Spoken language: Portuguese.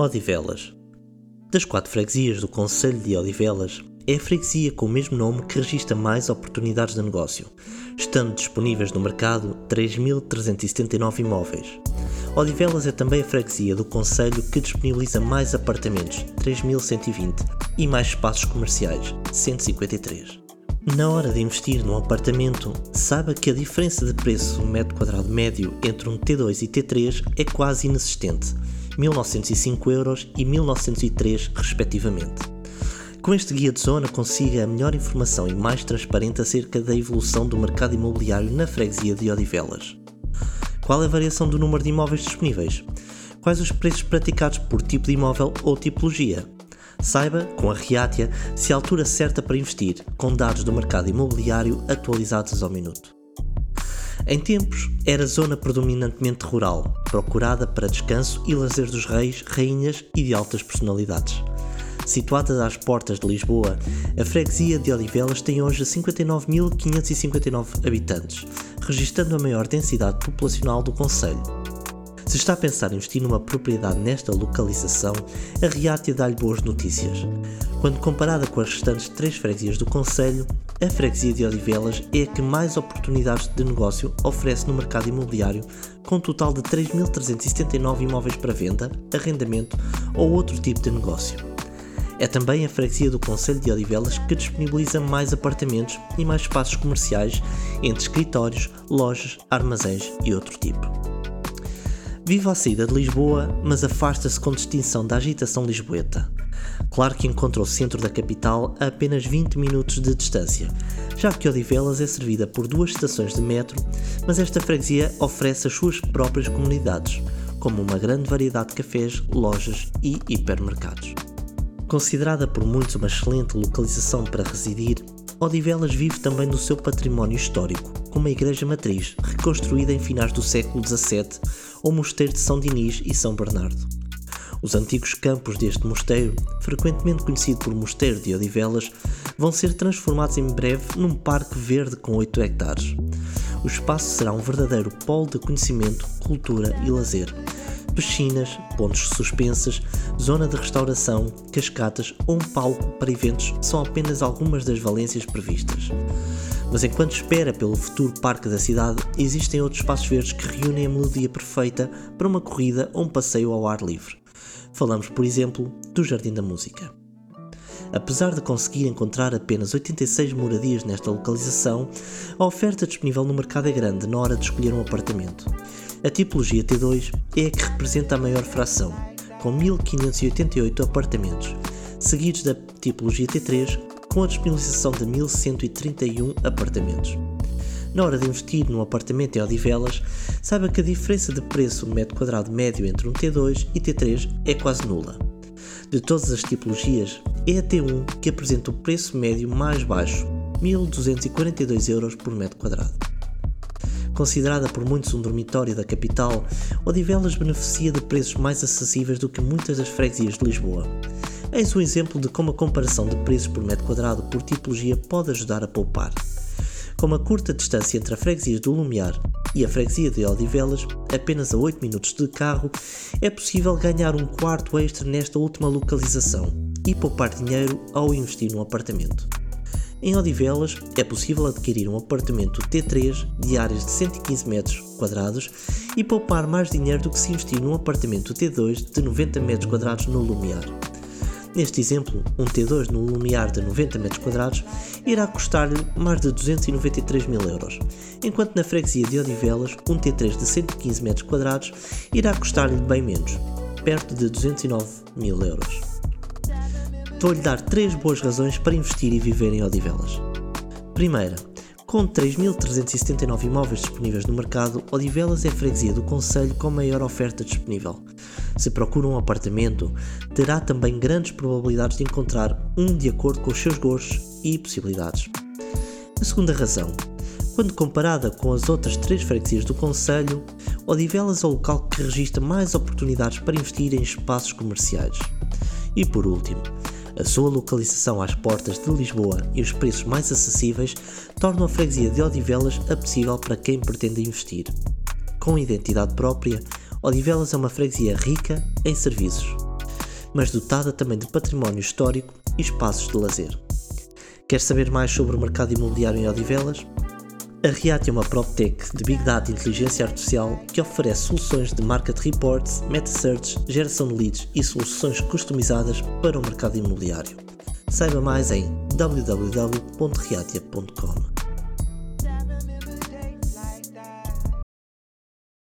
Odivelas. Das quatro freguesias do Conselho de Odivelas, é a freguesia com o mesmo nome que registra mais oportunidades de negócio, estando disponíveis no mercado 3.379 imóveis. Odivelas é também a freguesia do Conselho que disponibiliza mais apartamentos, 3.120, e mais espaços comerciais, 153. Na hora de investir num apartamento, saiba que a diferença de preço metro quadrado médio entre um T2 e T3 é quase inexistente, 1905 euros e 1903 respectivamente. Com este guia de zona consiga a melhor informação e mais transparente acerca da evolução do mercado imobiliário na freguesia de Odivelas. Qual é a variação do número de imóveis disponíveis? Quais os preços praticados por tipo de imóvel ou tipologia? Saiba, com a Reatia, se a altura certa para investir, com dados do mercado imobiliário atualizados ao minuto. Em tempos, era zona predominantemente rural, procurada para descanso e lazer dos reis, rainhas e de altas personalidades. Situada às portas de Lisboa, a freguesia de Odivelas tem hoje 59.559 habitantes, registrando a maior densidade populacional do Conselho. Se está a pensar em investir numa propriedade nesta localização, a Riátia dá-lhe boas notícias. Quando comparada com as restantes três freguesias do Conselho, a freguesia de Odivelas é a que mais oportunidades de negócio oferece no mercado imobiliário, com um total de 3.379 imóveis para venda, arrendamento ou outro tipo de negócio. É também a freguesia do Conselho de Odivelas que disponibiliza mais apartamentos e mais espaços comerciais, entre escritórios, lojas, armazéns e outro tipo. Vive à saída de Lisboa, mas afasta-se com distinção da agitação lisboeta. Claro que encontra o centro da capital a apenas 20 minutos de distância, já que Odivelas é servida por duas estações de metro, mas esta freguesia oferece as suas próprias comunidades, como uma grande variedade de cafés, lojas e hipermercados. Considerada por muitos uma excelente localização para residir, Odivelas vive também do seu património histórico, com uma igreja matriz reconstruída em finais do século XVII, ou mosteiro de São Dinis e São Bernardo. Os antigos campos deste mosteiro, frequentemente conhecido por Mosteiro de Odivelas, vão ser transformados em breve num parque verde com 8 hectares. O espaço será um verdadeiro polo de conhecimento, cultura e lazer. Piscinas, pontos suspensas, zona de restauração, cascatas ou um palco para eventos são apenas algumas das valências previstas. Mas enquanto espera pelo futuro parque da cidade, existem outros espaços verdes que reúnem a melodia perfeita para uma corrida ou um passeio ao ar livre. Falamos, por exemplo, do Jardim da Música. Apesar de conseguir encontrar apenas 86 moradias nesta localização, a oferta disponível no mercado é grande na hora de escolher um apartamento. A tipologia T2 é a que representa a maior fração, com 1588 apartamentos, seguidos da tipologia T3 com a disponibilização de 1131 apartamentos. Na hora de investir num apartamento em Odivelas, saiba que a diferença de preço metro quadrado médio entre um T2 e T3 é quase nula. De todas as tipologias, é a T1 que apresenta o preço médio mais baixo, 1.242 euros por metro quadrado. Considerada por muitos um dormitório da capital, Odivelas beneficia de preços mais acessíveis do que muitas das freguesias de Lisboa. Eis um exemplo de como a comparação de preços por metro quadrado por tipologia pode ajudar a poupar. Com uma curta distância entre a freguesia do Lumiar e a freguesia de Odivelas, apenas a 8 minutos de carro, é possível ganhar um quarto extra nesta última localização e poupar dinheiro ao investir num apartamento. Em Odivelas é possível adquirir um apartamento T3 de áreas de 115 metros quadrados e poupar mais dinheiro do que se investir num apartamento T2 de 90 metros quadrados no Lumiar. Neste exemplo, um T2 no Lumiar de 90 metros quadrados irá custar-lhe mais de 293 mil euros, enquanto na freguesia de Odivelas, um T3 de 115 metros quadrados irá custar-lhe bem menos, perto de 209 mil euros. Vou-lhe dar três boas razões para investir e viver em Odivelas. Primeira, com 3.379 imóveis disponíveis no mercado, Odivelas é a freguesia do Conselho com maior oferta disponível. Se procura um apartamento, terá também grandes probabilidades de encontrar um de acordo com os seus gostos e possibilidades. A segunda razão, quando comparada com as outras três freguesias do Conselho, Odivelas é o local que registra mais oportunidades para investir em espaços comerciais. E por último, a sua localização às portas de Lisboa e os preços mais acessíveis tornam a freguesia de Odivelas apetecível para quem pretende investir. Com identidade própria, Odivelas é uma freguesia rica em serviços. mas dotada também de património histórico e espaços de lazer. Quer saber mais sobre o mercado imobiliário em Odivelas? A Reat é uma PropTech de Big Data e Inteligência Artificial que oferece soluções de Market Reports, Meta Search, geração de leads e soluções customizadas para o mercado imobiliário. Saiba mais em www.reatia.com.